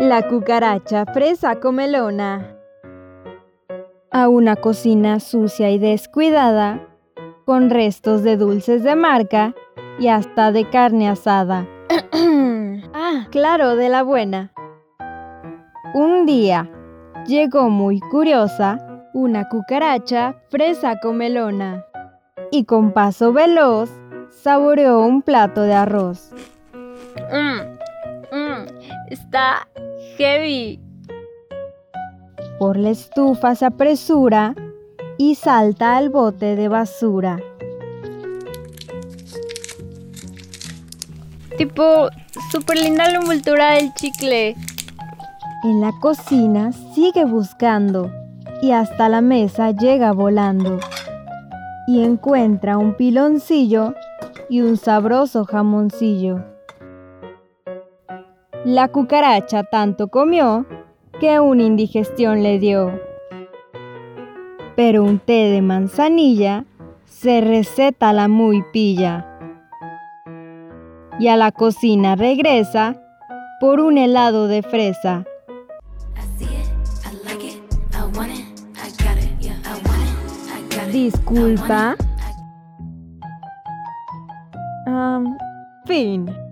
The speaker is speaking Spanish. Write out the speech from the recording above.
La cucaracha fresa comelona. A una cocina sucia y descuidada, con restos de dulces de marca y hasta de carne asada. ah, claro, de la buena. Un día llegó muy curiosa una cucaracha fresa comelona y con paso veloz saboreó un plato de arroz. Mmm, mmm, está heavy. Por la estufa se apresura y salta al bote de basura. Tipo, súper linda la envoltura del chicle. En la cocina sigue buscando y hasta la mesa llega volando. Y encuentra un piloncillo y un sabroso jamoncillo. La cucaracha tanto comió que una indigestión le dio. Pero un té de manzanilla se receta la muy pilla. Y a la cocina regresa por un helado de fresa. Disculpa. Um, fin.